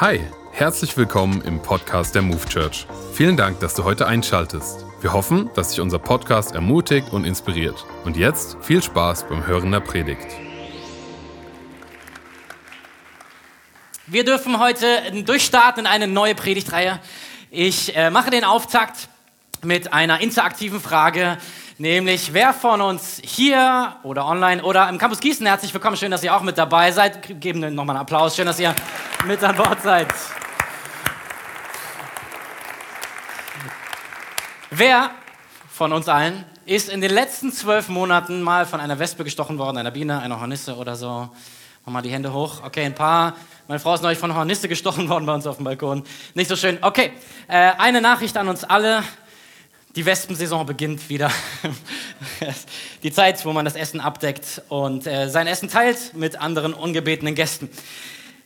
Hi, herzlich willkommen im Podcast der Move Church. Vielen Dank, dass du heute einschaltest. Wir hoffen, dass dich unser Podcast ermutigt und inspiriert. Und jetzt viel Spaß beim Hören der Predigt. Wir dürfen heute durchstarten in eine neue Predigtreihe. Ich äh, mache den Auftakt mit einer interaktiven Frage, nämlich wer von uns hier oder online oder im Campus Gießen, herzlich willkommen, schön, dass ihr auch mit dabei seid. Geben nochmal einen Applaus, schön, dass ihr mit an Bord seid. Wer von uns allen ist in den letzten zwölf Monaten mal von einer Wespe gestochen worden, einer Biene, einer Hornisse oder so? Mach mal die Hände hoch. Okay, ein paar. Meine Frau ist neulich von Hornisse gestochen worden bei uns auf dem Balkon. Nicht so schön. Okay, äh, eine Nachricht an uns alle. Die Wespensaison beginnt wieder. Die Zeit, wo man das Essen abdeckt und äh, sein Essen teilt mit anderen ungebetenen Gästen.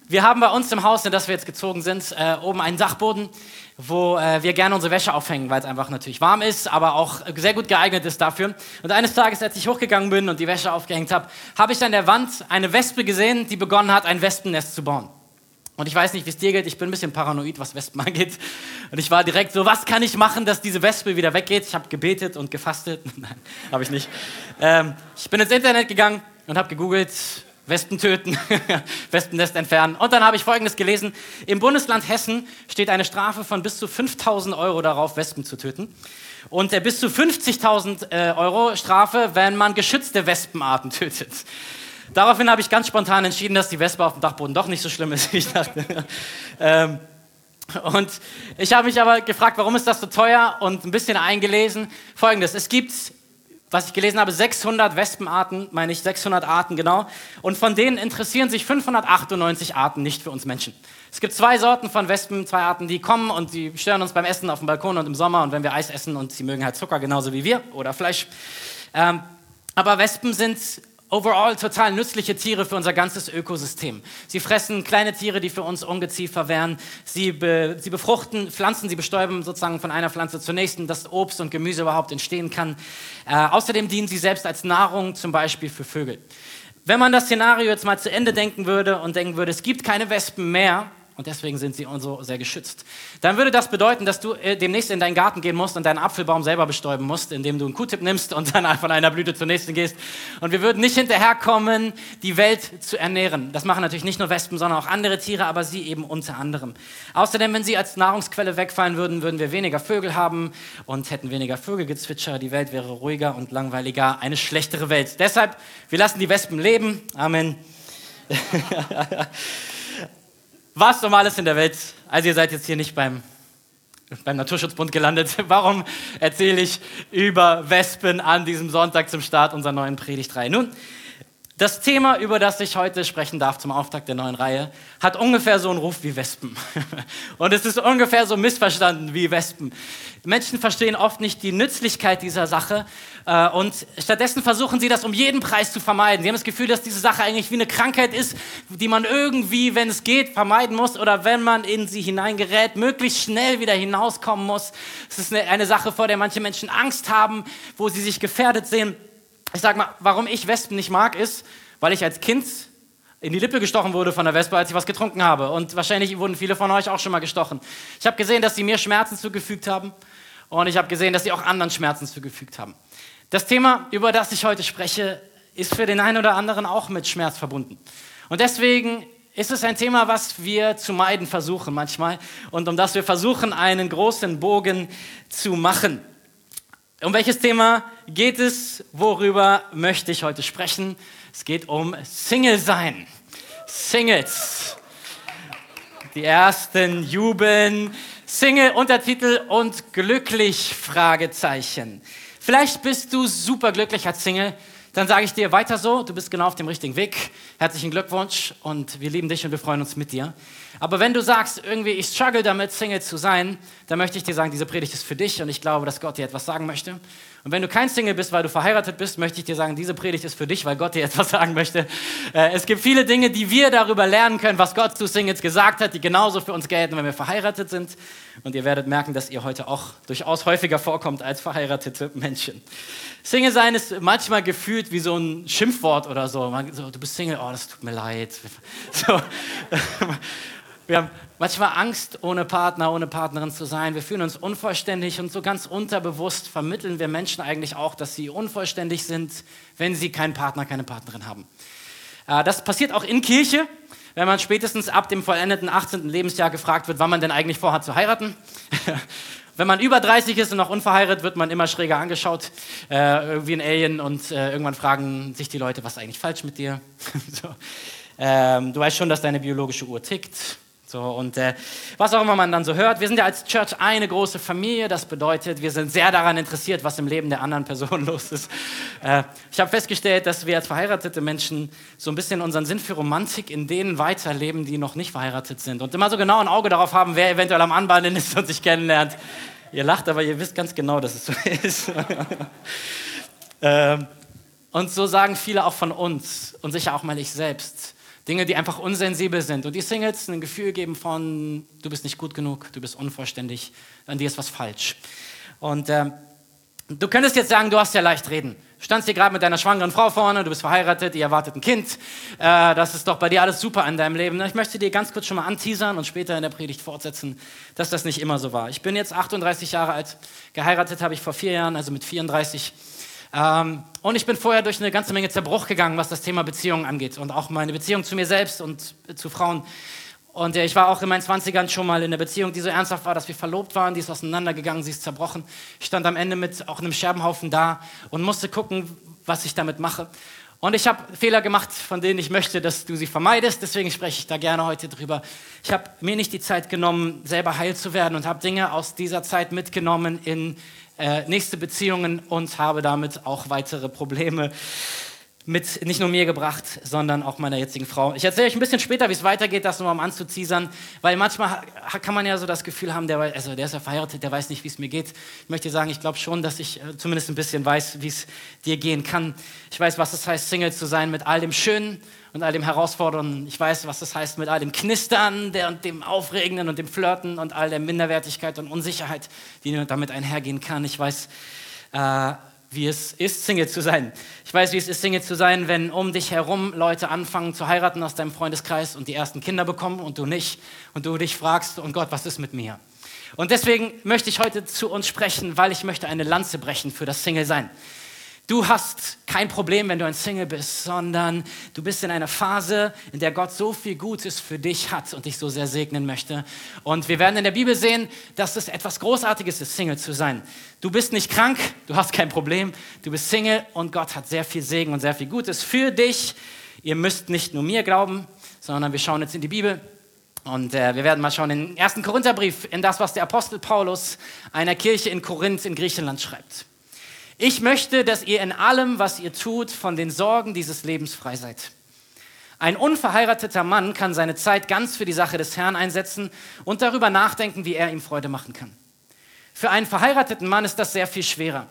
Wir haben bei uns im Haus, in das wir jetzt gezogen sind, äh, oben einen Dachboden, wo äh, wir gerne unsere Wäsche aufhängen, weil es einfach natürlich warm ist, aber auch sehr gut geeignet ist dafür. Und eines Tages, als ich hochgegangen bin und die Wäsche aufgehängt habe, habe ich an der Wand eine Wespe gesehen, die begonnen hat, ein Wespennest zu bauen. Und ich weiß nicht, wie es dir geht, ich bin ein bisschen paranoid, was Wespen angeht. Und ich war direkt so, was kann ich machen, dass diese Wespe wieder weggeht? Ich habe gebetet und gefastet. Nein, habe ich nicht. Ähm, ich bin ins Internet gegangen und habe gegoogelt, Wespen töten, Wespennest entfernen. Und dann habe ich Folgendes gelesen. Im Bundesland Hessen steht eine Strafe von bis zu 5000 Euro darauf, Wespen zu töten. Und äh, bis zu 50.000 äh, Euro Strafe, wenn man geschützte Wespenarten tötet. Daraufhin habe ich ganz spontan entschieden, dass die Wespe auf dem Dachboden doch nicht so schlimm ist, wie ich dachte. ähm, und ich habe mich aber gefragt, warum ist das so teuer und ein bisschen eingelesen. Folgendes, es gibt, was ich gelesen habe, 600 Wespenarten, meine ich 600 Arten genau. Und von denen interessieren sich 598 Arten nicht für uns Menschen. Es gibt zwei Sorten von Wespen, zwei Arten, die kommen und die stören uns beim Essen auf dem Balkon und im Sommer und wenn wir Eis essen und sie mögen halt Zucker genauso wie wir oder Fleisch. Ähm, aber Wespen sind overall total nützliche Tiere für unser ganzes Ökosystem. Sie fressen kleine Tiere, die für uns Ungeziefer wären. Sie, be, sie befruchten Pflanzen, sie bestäuben sozusagen von einer Pflanze zur nächsten, dass Obst und Gemüse überhaupt entstehen kann. Äh, außerdem dienen sie selbst als Nahrung, zum Beispiel für Vögel. Wenn man das Szenario jetzt mal zu Ende denken würde und denken würde, es gibt keine Wespen mehr, und deswegen sind sie so sehr geschützt. Dann würde das bedeuten, dass du äh, demnächst in deinen Garten gehen musst und deinen Apfelbaum selber bestäuben musst, indem du einen Q-Tip nimmst und dann von einer Blüte zur nächsten gehst. Und wir würden nicht hinterherkommen, die Welt zu ernähren. Das machen natürlich nicht nur Wespen, sondern auch andere Tiere, aber sie eben unter anderem. Außerdem, wenn sie als Nahrungsquelle wegfallen würden, würden wir weniger Vögel haben und hätten weniger Vögelgezwitscher. Die Welt wäre ruhiger und langweiliger, eine schlechtere Welt. Deshalb, wir lassen die Wespen leben. Amen. was Normales in der Welt. Also ihr seid jetzt hier nicht beim, beim Naturschutzbund gelandet. Warum erzähle ich über Wespen an diesem Sonntag zum Start unserer neuen Predigtreihe? Nun, das Thema, über das ich heute sprechen darf zum Auftakt der neuen Reihe, hat ungefähr so einen Ruf wie Wespen. Und es ist ungefähr so missverstanden wie Wespen. Menschen verstehen oft nicht die Nützlichkeit dieser Sache äh, und stattdessen versuchen sie das um jeden Preis zu vermeiden. Sie haben das Gefühl, dass diese Sache eigentlich wie eine Krankheit ist, die man irgendwie, wenn es geht, vermeiden muss oder wenn man in sie hineingerät, möglichst schnell wieder hinauskommen muss. Es ist eine, eine Sache, vor der manche Menschen Angst haben, wo sie sich gefährdet sehen. Ich sag mal, warum ich Wespen nicht mag, ist, weil ich als Kind in die Lippe gestochen wurde von der Wespe, als ich was getrunken habe. Und wahrscheinlich wurden viele von euch auch schon mal gestochen. Ich habe gesehen, dass sie mir Schmerzen zugefügt haben. Und ich habe gesehen, dass sie auch anderen Schmerzen zugefügt haben. Das Thema, über das ich heute spreche, ist für den einen oder anderen auch mit Schmerz verbunden. Und deswegen ist es ein Thema, was wir zu meiden versuchen manchmal und um das wir versuchen, einen großen Bogen zu machen. Um welches Thema geht es? Worüber möchte ich heute sprechen? Es geht um Single sein. Singles. Die ersten jubeln. Single, Untertitel und glücklich, Fragezeichen. Vielleicht bist du super glücklich als Single. Dann sage ich dir weiter so, du bist genau auf dem richtigen Weg. Herzlichen Glückwunsch und wir lieben dich und wir freuen uns mit dir. Aber wenn du sagst, irgendwie, ich struggle damit, Single zu sein, dann möchte ich dir sagen, diese Predigt ist für dich und ich glaube, dass Gott dir etwas sagen möchte. Und wenn du kein Single bist, weil du verheiratet bist, möchte ich dir sagen, diese Predigt ist für dich, weil Gott dir etwas sagen möchte. Äh, es gibt viele Dinge, die wir darüber lernen können, was Gott zu Singles gesagt hat, die genauso für uns gelten, wenn wir verheiratet sind. Und ihr werdet merken, dass ihr heute auch durchaus häufiger vorkommt als verheiratete Menschen. Single sein ist manchmal gefühlt wie so ein Schimpfwort oder so. so du bist Single, oh, das tut mir leid. So. Wir haben manchmal Angst, ohne Partner, ohne Partnerin zu sein. Wir fühlen uns unvollständig und so ganz unterbewusst vermitteln wir Menschen eigentlich auch, dass sie unvollständig sind, wenn sie keinen Partner, keine Partnerin haben. Äh, das passiert auch in Kirche, wenn man spätestens ab dem vollendeten 18. Lebensjahr gefragt wird, wann man denn eigentlich vorhat zu heiraten. Wenn man über 30 ist und noch unverheiratet, wird man immer schräger angeschaut, äh, wie ein Alien, und äh, irgendwann fragen sich die Leute, was ist eigentlich falsch mit dir? so. ähm, du weißt schon, dass deine biologische Uhr tickt. So, und äh, was auch immer man dann so hört, wir sind ja als Church eine große Familie. Das bedeutet, wir sind sehr daran interessiert, was im Leben der anderen Person los ist. Äh, ich habe festgestellt, dass wir als verheiratete Menschen so ein bisschen unseren Sinn für Romantik in denen weiterleben, die noch nicht verheiratet sind. Und immer so genau ein Auge darauf haben, wer eventuell am Anbahnen ist und sich kennenlernt. Ihr lacht, aber ihr wisst ganz genau, dass es so ist. äh, und so sagen viele auch von uns und sicher auch mal ich selbst Dinge, die einfach unsensibel sind. Und die Singles ein Gefühl geben von, du bist nicht gut genug, du bist unvollständig, an dir ist was falsch. Und äh, du könntest jetzt sagen, du hast ja leicht reden. Du standst hier gerade mit deiner schwangeren Frau vorne, du bist verheiratet, ihr erwartet ein Kind. Äh, das ist doch bei dir alles super in deinem Leben. Ich möchte dir ganz kurz schon mal anteasern und später in der Predigt fortsetzen, dass das nicht immer so war. Ich bin jetzt 38 Jahre alt, geheiratet habe ich vor vier Jahren, also mit 34. Ähm, und ich bin vorher durch eine ganze Menge Zerbruch gegangen, was das Thema Beziehungen angeht und auch meine Beziehung zu mir selbst und zu Frauen. Und äh, ich war auch in meinen 20ern schon mal in einer Beziehung, die so ernsthaft war, dass wir verlobt waren, die ist auseinandergegangen, sie ist zerbrochen. Ich stand am Ende mit auch einem Scherbenhaufen da und musste gucken, was ich damit mache. Und ich habe Fehler gemacht, von denen ich möchte, dass du sie vermeidest. Deswegen spreche ich da gerne heute drüber. Ich habe mir nicht die Zeit genommen, selber heil zu werden und habe Dinge aus dieser Zeit mitgenommen in äh, nächste Beziehungen und habe damit auch weitere Probleme mit nicht nur mir gebracht, sondern auch meiner jetzigen Frau. Ich erzähle euch ein bisschen später, wie es weitergeht, das nur um anzuziesern, weil manchmal kann man ja so das Gefühl haben, der, also der ist ja verheiratet, der weiß nicht, wie es mir geht. Ich möchte sagen, ich glaube schon, dass ich äh, zumindest ein bisschen weiß, wie es dir gehen kann. Ich weiß, was es heißt, Single zu sein mit all dem Schönen und all dem Herausfordernden. Ich weiß, was es heißt, mit all dem Knistern der, und dem Aufregenden und dem Flirten und all der Minderwertigkeit und Unsicherheit, die damit einhergehen kann. Ich weiß, äh, wie es ist, Single zu sein. Ich weiß, wie es ist, Single zu sein, wenn um dich herum Leute anfangen zu heiraten aus deinem Freundeskreis und die ersten Kinder bekommen und du nicht. Und du dich fragst, oh Gott, was ist mit mir? Und deswegen möchte ich heute zu uns sprechen, weil ich möchte eine Lanze brechen für das Single-Sein. Du hast kein Problem, wenn du ein Single bist, sondern du bist in einer Phase, in der Gott so viel Gutes für dich hat und dich so sehr segnen möchte. Und wir werden in der Bibel sehen, dass es etwas Großartiges ist, Single zu sein. Du bist nicht krank, du hast kein Problem, du bist Single und Gott hat sehr viel Segen und sehr viel Gutes für dich. Ihr müsst nicht nur mir glauben, sondern wir schauen jetzt in die Bibel. Und äh, wir werden mal schauen in den ersten Korintherbrief, in das, was der Apostel Paulus einer Kirche in Korinth in Griechenland schreibt. Ich möchte, dass ihr in allem, was ihr tut, von den Sorgen dieses Lebens frei seid. Ein unverheirateter Mann kann seine Zeit ganz für die Sache des Herrn einsetzen und darüber nachdenken, wie er ihm Freude machen kann. Für einen verheirateten Mann ist das sehr viel schwerer.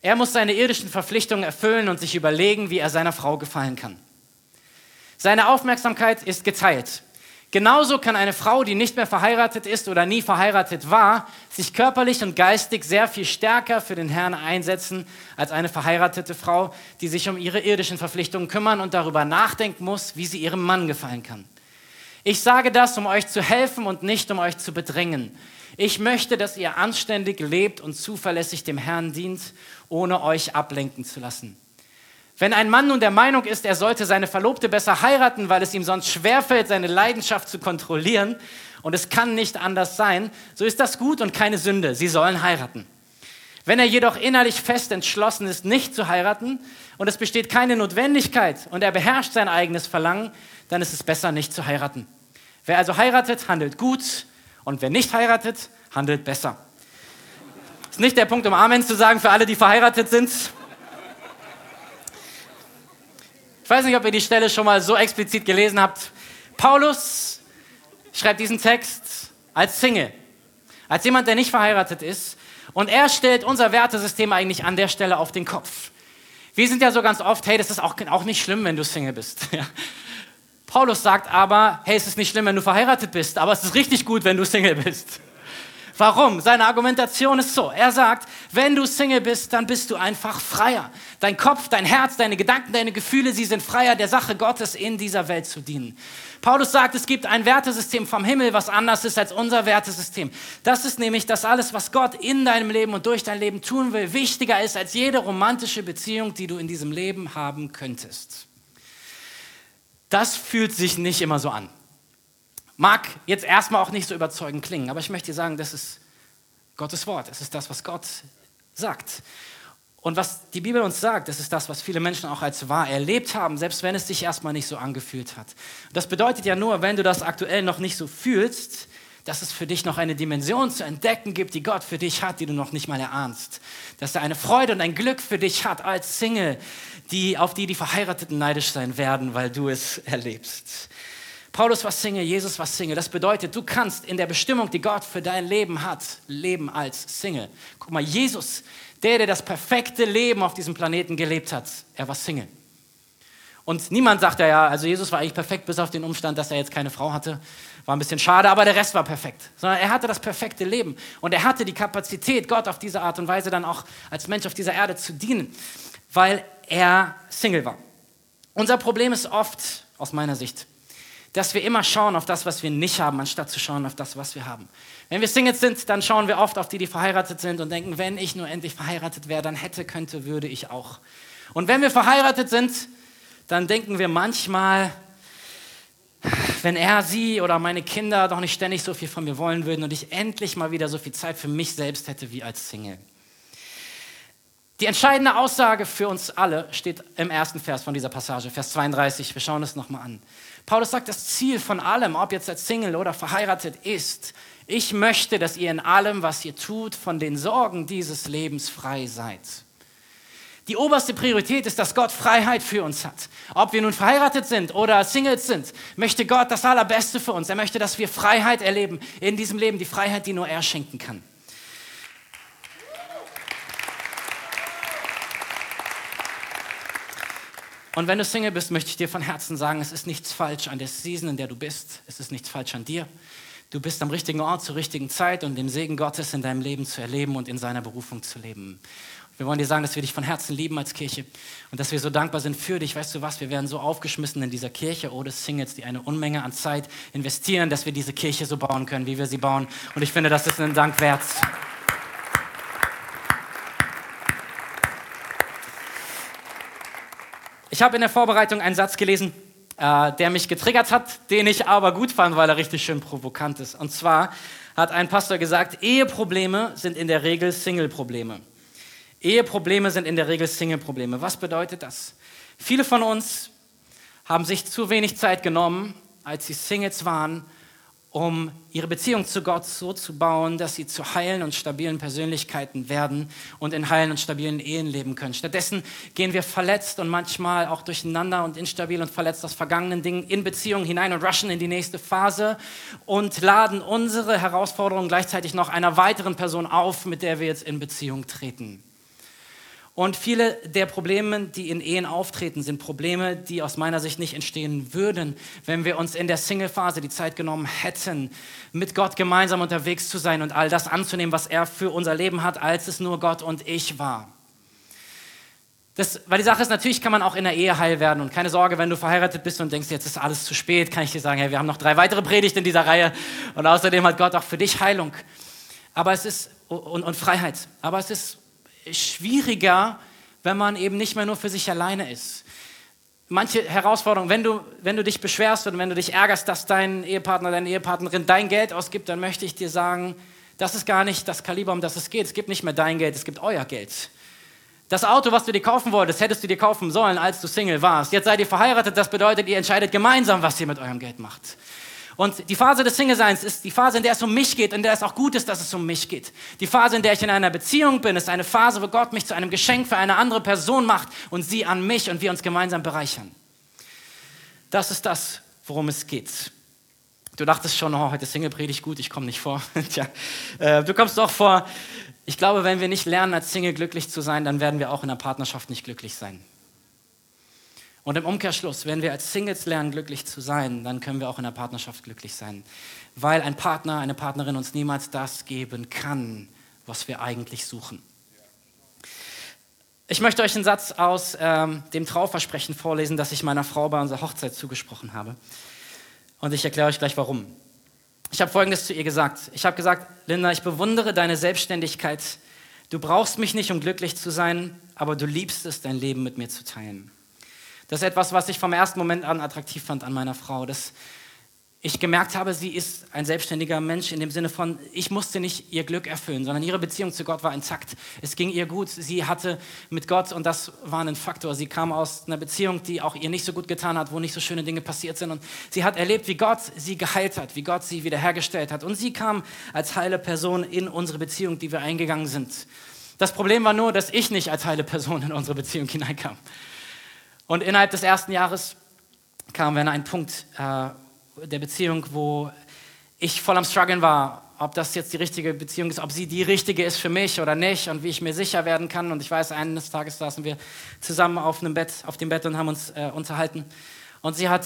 Er muss seine irdischen Verpflichtungen erfüllen und sich überlegen, wie er seiner Frau gefallen kann. Seine Aufmerksamkeit ist geteilt. Genauso kann eine Frau, die nicht mehr verheiratet ist oder nie verheiratet war, sich körperlich und geistig sehr viel stärker für den Herrn einsetzen als eine verheiratete Frau, die sich um ihre irdischen Verpflichtungen kümmern und darüber nachdenken muss, wie sie ihrem Mann gefallen kann. Ich sage das, um euch zu helfen und nicht um euch zu bedrängen. Ich möchte, dass ihr anständig lebt und zuverlässig dem Herrn dient, ohne euch ablenken zu lassen. Wenn ein Mann nun der Meinung ist, er sollte seine Verlobte besser heiraten, weil es ihm sonst schwerfällt, seine Leidenschaft zu kontrollieren, und es kann nicht anders sein, so ist das gut und keine Sünde. Sie sollen heiraten. Wenn er jedoch innerlich fest entschlossen ist, nicht zu heiraten, und es besteht keine Notwendigkeit und er beherrscht sein eigenes Verlangen, dann ist es besser, nicht zu heiraten. Wer also heiratet, handelt gut, und wer nicht heiratet, handelt besser. Ist nicht der Punkt, um Amen zu sagen für alle, die verheiratet sind. Ich weiß nicht, ob ihr die Stelle schon mal so explizit gelesen habt. Paulus schreibt diesen Text als Single, als jemand, der nicht verheiratet ist. Und er stellt unser Wertesystem eigentlich an der Stelle auf den Kopf. Wir sind ja so ganz oft, hey, das ist auch, auch nicht schlimm, wenn du Single bist. Paulus sagt aber, hey, es ist nicht schlimm, wenn du verheiratet bist, aber es ist richtig gut, wenn du Single bist. Warum? Seine Argumentation ist so. Er sagt, wenn du Single bist, dann bist du einfach freier. Dein Kopf, dein Herz, deine Gedanken, deine Gefühle, sie sind freier, der Sache Gottes in dieser Welt zu dienen. Paulus sagt, es gibt ein Wertesystem vom Himmel, was anders ist als unser Wertesystem. Das ist nämlich, dass alles, was Gott in deinem Leben und durch dein Leben tun will, wichtiger ist als jede romantische Beziehung, die du in diesem Leben haben könntest. Das fühlt sich nicht immer so an. Mag jetzt erstmal auch nicht so überzeugend klingen, aber ich möchte dir sagen, das ist Gottes Wort. Es ist das, was Gott sagt. Und was die Bibel uns sagt, das ist das, was viele Menschen auch als wahr erlebt haben, selbst wenn es sich erstmal nicht so angefühlt hat. Das bedeutet ja nur, wenn du das aktuell noch nicht so fühlst, dass es für dich noch eine Dimension zu entdecken gibt, die Gott für dich hat, die du noch nicht mal erahnst. Dass er eine Freude und ein Glück für dich hat als Single, die, auf die die Verheirateten neidisch sein werden, weil du es erlebst. Paulus war Single, Jesus war Single. Das bedeutet, du kannst in der Bestimmung, die Gott für dein Leben hat, leben als Single. Guck mal, Jesus, der, der das perfekte Leben auf diesem Planeten gelebt hat, er war Single. Und niemand sagt ja, ja, also Jesus war eigentlich perfekt, bis auf den Umstand, dass er jetzt keine Frau hatte. War ein bisschen schade, aber der Rest war perfekt. Sondern er hatte das perfekte Leben. Und er hatte die Kapazität, Gott auf diese Art und Weise dann auch als Mensch auf dieser Erde zu dienen, weil er Single war. Unser Problem ist oft, aus meiner Sicht, dass wir immer schauen auf das, was wir nicht haben, anstatt zu schauen auf das, was wir haben. Wenn wir Singles sind, dann schauen wir oft auf die, die verheiratet sind und denken, wenn ich nur endlich verheiratet wäre, dann hätte, könnte, würde ich auch. Und wenn wir verheiratet sind, dann denken wir manchmal, wenn er, sie oder meine Kinder doch nicht ständig so viel von mir wollen würden und ich endlich mal wieder so viel Zeit für mich selbst hätte wie als Single. Die entscheidende Aussage für uns alle steht im ersten Vers von dieser Passage, Vers 32. Wir schauen es nochmal an. Paulus sagt, das Ziel von allem, ob jetzt als Single oder verheiratet ist, ich möchte, dass ihr in allem, was ihr tut, von den Sorgen dieses Lebens frei seid. Die oberste Priorität ist, dass Gott Freiheit für uns hat. Ob wir nun verheiratet sind oder Singles sind, möchte Gott das Allerbeste für uns. Er möchte, dass wir Freiheit erleben in diesem Leben, die Freiheit, die nur er schenken kann. Und wenn du Single bist, möchte ich dir von Herzen sagen, es ist nichts falsch an der Season, in der du bist. Es ist nichts falsch an dir. Du bist am richtigen Ort zur richtigen Zeit und den Segen Gottes in deinem Leben zu erleben und in seiner Berufung zu leben. Wir wollen dir sagen, dass wir dich von Herzen lieben als Kirche und dass wir so dankbar sind für dich. Weißt du was? Wir werden so aufgeschmissen in dieser Kirche ohne Singles, die eine Unmenge an Zeit investieren, dass wir diese Kirche so bauen können, wie wir sie bauen. Und ich finde, das ist einen Dank wert. Ich habe in der Vorbereitung einen Satz gelesen, äh, der mich getriggert hat, den ich aber gut fand, weil er richtig schön provokant ist. Und zwar hat ein Pastor gesagt, Eheprobleme sind in der Regel Single-Probleme. Eheprobleme sind in der Regel Single-Probleme. Was bedeutet das? Viele von uns haben sich zu wenig Zeit genommen, als sie Singles waren, um ihre Beziehung zu Gott so zu bauen, dass sie zu heilen und stabilen Persönlichkeiten werden und in heilen und stabilen Ehen leben können. Stattdessen gehen wir verletzt und manchmal auch durcheinander und instabil und verletzt aus vergangenen Dingen in Beziehungen hinein und rushen in die nächste Phase und laden unsere Herausforderungen gleichzeitig noch einer weiteren Person auf, mit der wir jetzt in Beziehung treten. Und viele der Probleme, die in Ehen auftreten, sind Probleme, die aus meiner Sicht nicht entstehen würden, wenn wir uns in der Single-Phase die Zeit genommen hätten, mit Gott gemeinsam unterwegs zu sein und all das anzunehmen, was er für unser Leben hat, als es nur Gott und ich war. Das, weil die Sache ist, natürlich kann man auch in der Ehe heil werden. Und keine Sorge, wenn du verheiratet bist und denkst, jetzt ist alles zu spät, kann ich dir sagen, hey, wir haben noch drei weitere Predigten in dieser Reihe. Und außerdem hat Gott auch für dich Heilung. Aber es ist, und, und Freiheit. Aber es ist schwieriger, wenn man eben nicht mehr nur für sich alleine ist. Manche Herausforderungen, wenn du, wenn du dich beschwerst und wenn du dich ärgerst, dass dein Ehepartner, deine Ehepartnerin dein Geld ausgibt, dann möchte ich dir sagen, das ist gar nicht das Kaliber, um das es geht. Es gibt nicht mehr dein Geld, es gibt euer Geld. Das Auto, was du dir kaufen wolltest, hättest du dir kaufen sollen, als du Single warst. Jetzt seid ihr verheiratet, das bedeutet, ihr entscheidet gemeinsam, was ihr mit eurem Geld macht. Und die Phase des Single-Seins ist die Phase, in der es um mich geht, in der es auch gut ist, dass es um mich geht. Die Phase, in der ich in einer Beziehung bin, ist eine Phase, wo Gott mich zu einem Geschenk für eine andere Person macht und sie an mich und wir uns gemeinsam bereichern. Das ist das, worum es geht. Du dachtest schon, oh, heute Single-Predigt gut, ich komme nicht vor. Tja, äh, du kommst doch vor. Ich glaube, wenn wir nicht lernen, als Single glücklich zu sein, dann werden wir auch in der Partnerschaft nicht glücklich sein. Und im Umkehrschluss, wenn wir als Singles lernen, glücklich zu sein, dann können wir auch in der Partnerschaft glücklich sein. Weil ein Partner, eine Partnerin uns niemals das geben kann, was wir eigentlich suchen. Ich möchte euch einen Satz aus ähm, dem Trauversprechen vorlesen, das ich meiner Frau bei unserer Hochzeit zugesprochen habe. Und ich erkläre euch gleich warum. Ich habe Folgendes zu ihr gesagt. Ich habe gesagt, Linda, ich bewundere deine Selbstständigkeit. Du brauchst mich nicht, um glücklich zu sein, aber du liebst es, dein Leben mit mir zu teilen. Das ist etwas, was ich vom ersten Moment an attraktiv fand an meiner Frau. Das ich gemerkt habe, sie ist ein selbstständiger Mensch in dem Sinne von, ich musste nicht ihr Glück erfüllen, sondern ihre Beziehung zu Gott war intakt. Es ging ihr gut. Sie hatte mit Gott, und das war ein Faktor, sie kam aus einer Beziehung, die auch ihr nicht so gut getan hat, wo nicht so schöne Dinge passiert sind. Und sie hat erlebt, wie Gott sie geheilt hat, wie Gott sie wiederhergestellt hat. Und sie kam als heile Person in unsere Beziehung, die wir eingegangen sind. Das Problem war nur, dass ich nicht als heile Person in unsere Beziehung hineinkam. Und innerhalb des ersten Jahres kamen wir an einen Punkt, äh, der Beziehung, wo ich voll am Struggeln war, ob das jetzt die richtige Beziehung ist, ob sie die richtige ist für mich oder nicht und wie ich mir sicher werden kann. Und ich weiß, eines Tages saßen wir zusammen auf einem Bett, auf dem Bett und haben uns äh, unterhalten. Und sie hat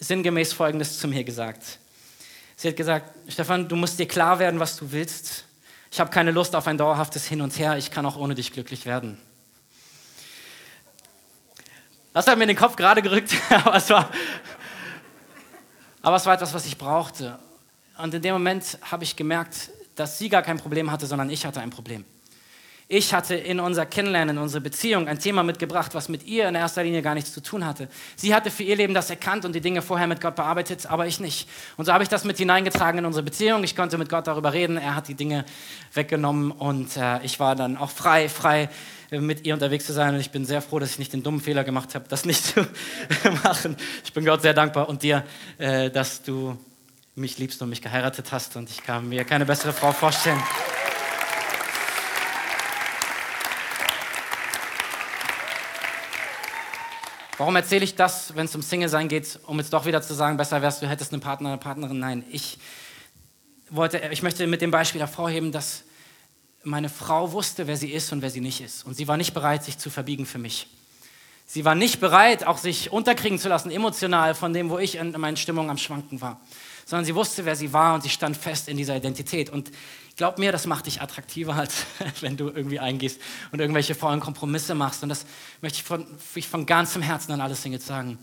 sinngemäß Folgendes zu mir gesagt. Sie hat gesagt, Stefan, du musst dir klar werden, was du willst. Ich habe keine Lust auf ein dauerhaftes Hin und Her. Ich kann auch ohne dich glücklich werden. Das hat mir den Kopf gerade gerückt, aber es war, aber es war etwas, was ich brauchte. Und in dem Moment habe ich gemerkt, dass sie gar kein Problem hatte, sondern ich hatte ein Problem. Ich hatte in unser Kennenlernen, in unsere Beziehung ein Thema mitgebracht, was mit ihr in erster Linie gar nichts zu tun hatte. Sie hatte für ihr Leben das erkannt und die Dinge vorher mit Gott bearbeitet, aber ich nicht. Und so habe ich das mit hineingetragen in unsere Beziehung. Ich konnte mit Gott darüber reden. Er hat die Dinge weggenommen und äh, ich war dann auch frei, frei mit ihr unterwegs zu sein. Und ich bin sehr froh, dass ich nicht den dummen Fehler gemacht habe, das nicht zu machen. Ich bin Gott sehr dankbar und dir, äh, dass du mich liebst und mich geheiratet hast. Und ich kann mir keine bessere Frau vorstellen. Warum erzähle ich das, wenn es um Single-Sein geht, um jetzt doch wieder zu sagen, besser wärst du hättest einen Partner, eine Partnerin? Nein, ich wollte, ich möchte mit dem Beispiel hervorheben, dass meine Frau wusste, wer sie ist und wer sie nicht ist. Und sie war nicht bereit, sich zu verbiegen für mich. Sie war nicht bereit, auch sich unterkriegen zu lassen, emotional von dem, wo ich in meinen Stimmungen am Schwanken war. Sondern sie wusste, wer sie war und sie stand fest in dieser Identität. Und glaub mir, das macht dich attraktiver, als wenn du irgendwie eingehst und irgendwelche faulen Kompromisse machst. Und das möchte ich von, ich von ganzem Herzen an alle Singles sagen.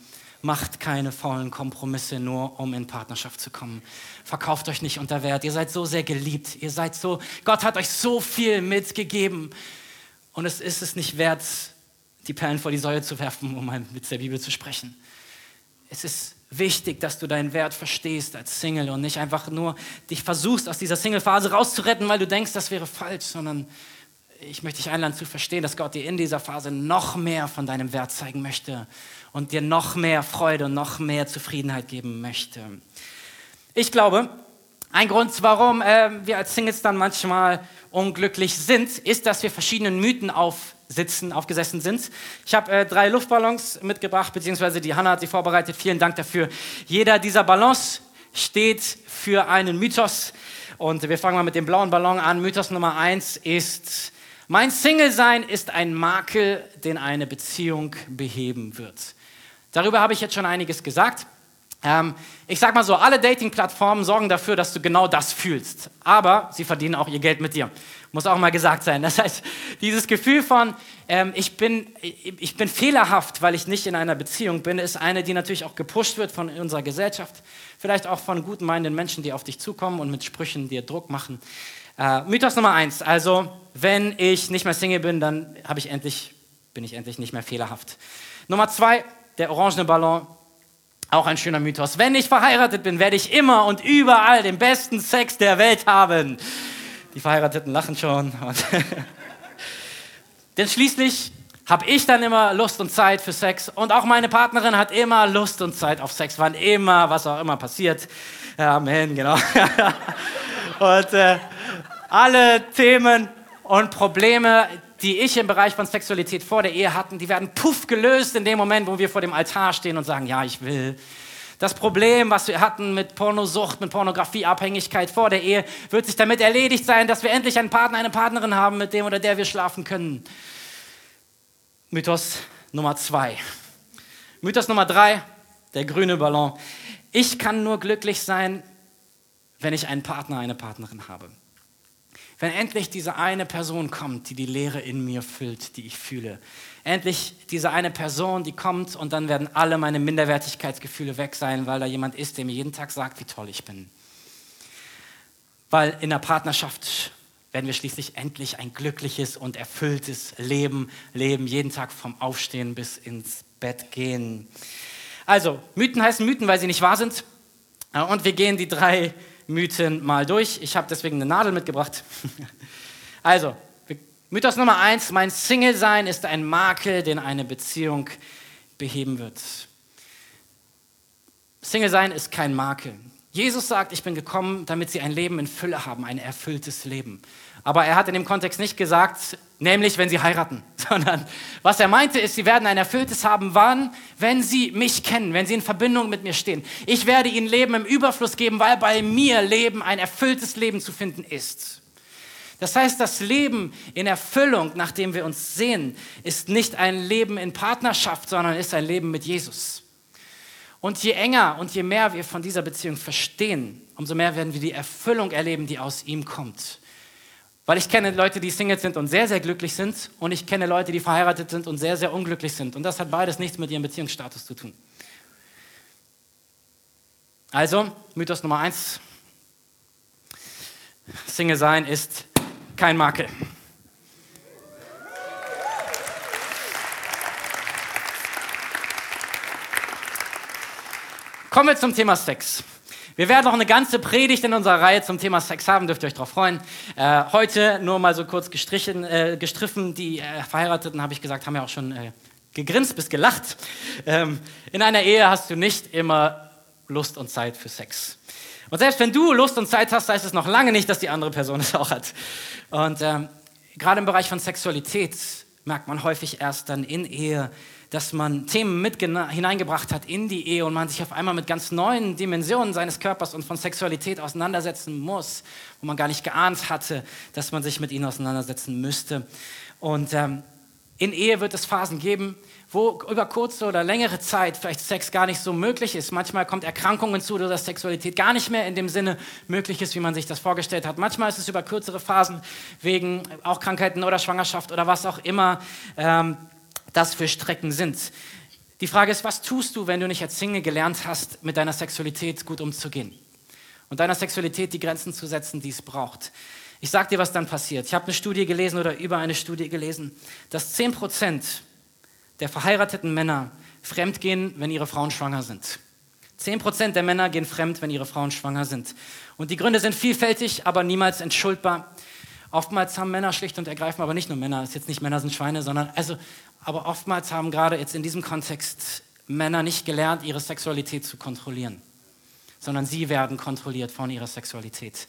Macht keine faulen Kompromisse nur, um in Partnerschaft zu kommen. Verkauft euch nicht unter Wert. Ihr seid so sehr geliebt. Ihr seid so, Gott hat euch so viel mitgegeben. Und es ist es nicht wert, die Perlen vor die Säule zu werfen, um mal mit der Bibel zu sprechen. Es ist wichtig, dass du deinen Wert verstehst als Single und nicht einfach nur dich versuchst, aus dieser Single-Phase rauszuretten, weil du denkst, das wäre falsch, sondern ich möchte dich einladen zu verstehen, dass Gott dir in dieser Phase noch mehr von deinem Wert zeigen möchte und dir noch mehr Freude und noch mehr Zufriedenheit geben möchte. Ich glaube, ein Grund, warum äh, wir als Singles dann manchmal unglücklich sind, ist, dass wir verschiedenen Mythen aufsitzen, aufgesessen sind. Ich habe äh, drei Luftballons mitgebracht, beziehungsweise die Hanna hat sie vorbereitet. Vielen Dank dafür. Jeder dieser Ballons steht für einen Mythos. Und wir fangen mal mit dem blauen Ballon an. Mythos Nummer eins ist, mein Single-Sein ist ein Makel, den eine Beziehung beheben wird. Darüber habe ich jetzt schon einiges gesagt. Ähm, ich sag mal so, alle Dating-Plattformen sorgen dafür, dass du genau das fühlst. Aber sie verdienen auch ihr Geld mit dir. Muss auch mal gesagt sein. Das heißt, dieses Gefühl von, ähm, ich, bin, ich bin fehlerhaft, weil ich nicht in einer Beziehung bin, ist eine, die natürlich auch gepusht wird von unserer Gesellschaft. Vielleicht auch von guten meinenden Menschen, die auf dich zukommen und mit Sprüchen dir Druck machen. Äh, Mythos Nummer eins. Also, wenn ich nicht mehr Single bin, dann ich endlich, bin ich endlich nicht mehr fehlerhaft. Nummer zwei, der orangene Ballon auch ein schöner Mythos. Wenn ich verheiratet bin, werde ich immer und überall den besten Sex der Welt haben. Die Verheirateten lachen schon. Denn schließlich habe ich dann immer Lust und Zeit für Sex und auch meine Partnerin hat immer Lust und Zeit auf Sex, wann immer, was auch immer passiert. Amen, genau. und äh, alle Themen und Probleme, die ich im Bereich von Sexualität vor der Ehe hatten, die werden puff gelöst in dem Moment, wo wir vor dem Altar stehen und sagen, ja, ich will. Das Problem, was wir hatten mit Pornosucht, mit Pornografieabhängigkeit vor der Ehe, wird sich damit erledigt sein, dass wir endlich einen Partner, eine Partnerin haben, mit dem oder der wir schlafen können. Mythos Nummer zwei. Mythos Nummer drei, der grüne Ballon. Ich kann nur glücklich sein, wenn ich einen Partner, eine Partnerin habe. Wenn endlich diese eine Person kommt, die die Leere in mir füllt, die ich fühle. Endlich diese eine Person, die kommt und dann werden alle meine Minderwertigkeitsgefühle weg sein, weil da jemand ist, der mir jeden Tag sagt, wie toll ich bin. Weil in der Partnerschaft werden wir schließlich endlich ein glückliches und erfülltes Leben leben, jeden Tag vom Aufstehen bis ins Bett gehen. Also, Mythen heißen Mythen, weil sie nicht wahr sind. Und wir gehen die drei Mythen mal durch. Ich habe deswegen eine Nadel mitgebracht. also, Mythos Nummer eins: Mein Single-Sein ist ein Makel, den eine Beziehung beheben wird. Single-Sein ist kein Makel. Jesus sagt, ich bin gekommen, damit sie ein Leben in Fülle haben, ein erfülltes Leben. Aber er hat in dem Kontext nicht gesagt, nämlich wenn sie heiraten, sondern was er meinte ist, sie werden ein erfülltes haben, wann? Wenn sie mich kennen, wenn sie in Verbindung mit mir stehen. Ich werde ihnen Leben im Überfluss geben, weil bei mir Leben, ein erfülltes Leben zu finden ist. Das heißt, das Leben in Erfüllung, nach dem wir uns sehen, ist nicht ein Leben in Partnerschaft, sondern ist ein Leben mit Jesus. Und je enger und je mehr wir von dieser Beziehung verstehen, umso mehr werden wir die Erfüllung erleben, die aus ihm kommt. Weil ich kenne Leute, die Single sind und sehr, sehr glücklich sind. Und ich kenne Leute, die verheiratet sind und sehr, sehr unglücklich sind. Und das hat beides nichts mit ihrem Beziehungsstatus zu tun. Also, Mythos Nummer eins. Single sein ist kein Makel. Kommen wir zum Thema Sex. Wir werden noch eine ganze Predigt in unserer Reihe zum Thema Sex haben, dürft ihr euch darauf freuen. Äh, heute nur mal so kurz gestrichen, äh, gestriffen. Die äh, Verheirateten, habe ich gesagt, haben ja auch schon äh, gegrinst bis gelacht. Ähm, in einer Ehe hast du nicht immer Lust und Zeit für Sex. Und selbst wenn du Lust und Zeit hast, heißt es noch lange nicht, dass die andere Person es auch hat. Und ähm, gerade im Bereich von Sexualität merkt man häufig erst dann in Ehe, dass man Themen mit hineingebracht hat in die Ehe und man sich auf einmal mit ganz neuen Dimensionen seines Körpers und von Sexualität auseinandersetzen muss, wo man gar nicht geahnt hatte, dass man sich mit ihnen auseinandersetzen müsste. Und ähm, in Ehe wird es Phasen geben, wo über kurze oder längere Zeit vielleicht Sex gar nicht so möglich ist. Manchmal kommt Erkrankungen zu, dass Sexualität gar nicht mehr in dem Sinne möglich ist, wie man sich das vorgestellt hat. Manchmal ist es über kürzere Phasen wegen auch Krankheiten oder Schwangerschaft oder was auch immer. Ähm, das für Strecken sind. Die Frage ist, was tust du, wenn du nicht als Single gelernt hast, mit deiner Sexualität gut umzugehen und deiner Sexualität die Grenzen zu setzen, die es braucht? Ich sage dir, was dann passiert. Ich habe eine Studie gelesen oder über eine Studie gelesen, dass 10% der verheirateten Männer fremdgehen, wenn ihre Frauen schwanger sind. 10% der Männer gehen fremd, wenn ihre Frauen schwanger sind. Und die Gründe sind vielfältig, aber niemals entschuldbar. Oftmals haben Männer schlicht und ergreifend, aber nicht nur Männer, ist jetzt nicht Männer sind Schweine, sondern also aber oftmals haben gerade jetzt in diesem Kontext Männer nicht gelernt, ihre Sexualität zu kontrollieren, sondern sie werden kontrolliert von ihrer Sexualität.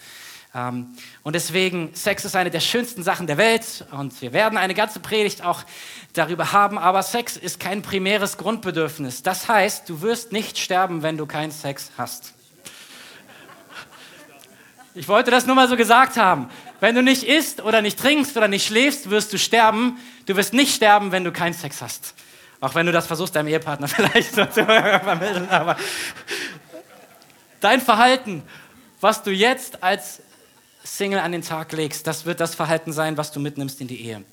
Ähm, und deswegen, Sex ist eine der schönsten Sachen der Welt und wir werden eine ganze Predigt auch darüber haben, aber Sex ist kein primäres Grundbedürfnis. Das heißt, du wirst nicht sterben, wenn du keinen Sex hast. Ich wollte das nur mal so gesagt haben. Wenn du nicht isst oder nicht trinkst oder nicht schläfst, wirst du sterben. Du wirst nicht sterben, wenn du keinen Sex hast. Auch wenn du das versuchst, deinem Ehepartner vielleicht zu vermitteln. Aber dein Verhalten, was du jetzt als Single an den Tag legst, das wird das Verhalten sein, was du mitnimmst in die Ehe.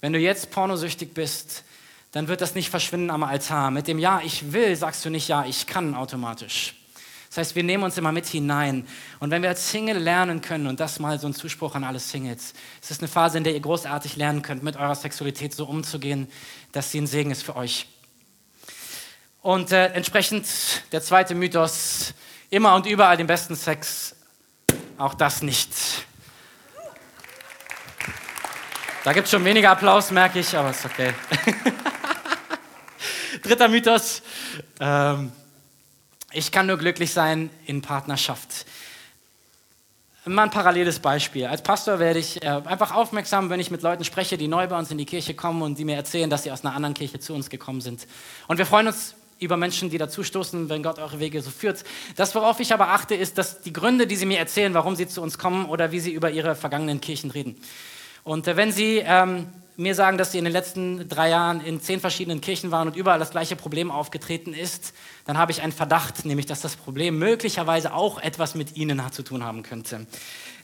Wenn du jetzt pornosüchtig bist, dann wird das nicht verschwinden am Altar. Mit dem Ja, ich will, sagst du nicht Ja, ich kann automatisch. Das heißt, wir nehmen uns immer mit hinein. Und wenn wir als Single lernen können, und das mal so ein Zuspruch an alle Singles, es ist eine Phase, in der ihr großartig lernen könnt, mit eurer Sexualität so umzugehen, dass sie ein Segen ist für euch. Und äh, entsprechend der zweite Mythos, immer und überall den besten Sex, auch das nicht. Da gibt es schon weniger Applaus, merke ich, aber ist okay. Dritter Mythos. Ähm, ich kann nur glücklich sein in Partnerschaft. Mal ein paralleles Beispiel. Als Pastor werde ich äh, einfach aufmerksam, wenn ich mit Leuten spreche, die neu bei uns in die Kirche kommen und die mir erzählen, dass sie aus einer anderen Kirche zu uns gekommen sind. Und wir freuen uns über Menschen, die dazustoßen, wenn Gott eure Wege so führt. Das, worauf ich aber achte, ist, dass die Gründe, die sie mir erzählen, warum sie zu uns kommen oder wie sie über ihre vergangenen Kirchen reden. Und äh, wenn Sie ähm, mir sagen, dass Sie in den letzten drei Jahren in zehn verschiedenen Kirchen waren und überall das gleiche Problem aufgetreten ist, dann habe ich einen Verdacht, nämlich dass das Problem möglicherweise auch etwas mit Ihnen zu tun haben könnte.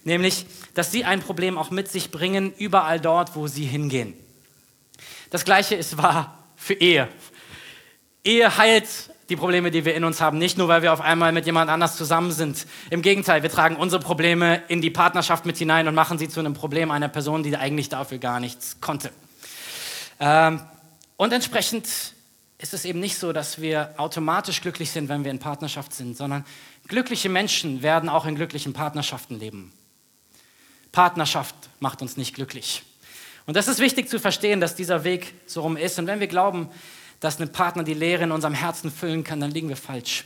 Nämlich, dass Sie ein Problem auch mit sich bringen, überall dort, wo Sie hingehen. Das gleiche ist wahr für Ehe. Ehe heilt die Probleme, die wir in uns haben, nicht nur, weil wir auf einmal mit jemand anders zusammen sind. Im Gegenteil, wir tragen unsere Probleme in die Partnerschaft mit hinein und machen sie zu einem Problem einer Person, die eigentlich dafür gar nichts konnte. Ähm, und entsprechend ist es eben nicht so, dass wir automatisch glücklich sind, wenn wir in Partnerschaft sind, sondern glückliche Menschen werden auch in glücklichen Partnerschaften leben. Partnerschaft macht uns nicht glücklich. Und das ist wichtig zu verstehen, dass dieser Weg so rum ist. Und wenn wir glauben, dass ein Partner die Leere in unserem Herzen füllen kann, dann liegen wir falsch.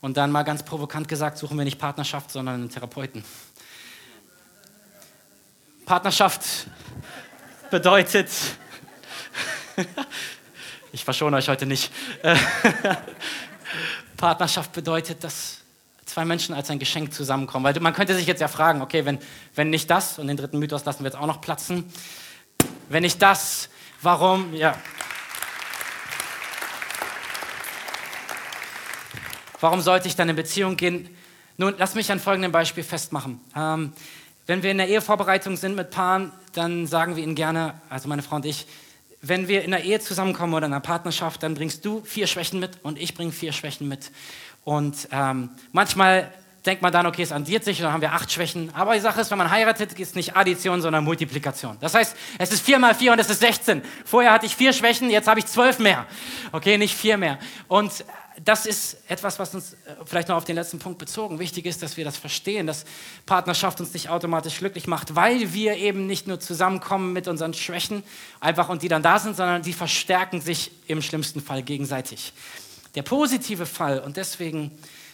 Und dann mal ganz provokant gesagt, suchen wir nicht Partnerschaft, sondern einen Therapeuten. Partnerschaft bedeutet, ich verschone euch heute nicht, Partnerschaft bedeutet, dass zwei Menschen als ein Geschenk zusammenkommen. Weil man könnte sich jetzt ja fragen, okay, wenn, wenn nicht das, und den dritten Mythos lassen wir jetzt auch noch platzen, wenn nicht das, warum, ja, Warum sollte ich dann in Beziehung gehen? Nun, lass mich an folgendem Beispiel festmachen. Ähm, wenn wir in der Ehevorbereitung sind mit Paaren, dann sagen wir ihnen gerne, also meine Frau und ich, wenn wir in der Ehe zusammenkommen oder in einer Partnerschaft, dann bringst du vier Schwächen mit und ich bringe vier Schwächen mit. Und ähm, manchmal denkt man dann, okay, es addiert sich dann haben wir acht Schwächen. Aber die Sache ist, wenn man heiratet, ist nicht Addition, sondern Multiplikation. Das heißt, es ist vier mal vier und es ist 16. Vorher hatte ich vier Schwächen, jetzt habe ich zwölf mehr. Okay, nicht vier mehr. Und das ist etwas, was uns äh, vielleicht noch auf den letzten Punkt bezogen wichtig ist, dass wir das verstehen, dass Partnerschaft uns nicht automatisch glücklich macht, weil wir eben nicht nur zusammenkommen mit unseren Schwächen einfach und die dann da sind, sondern die verstärken sich im schlimmsten Fall gegenseitig. Der positive Fall und deswegen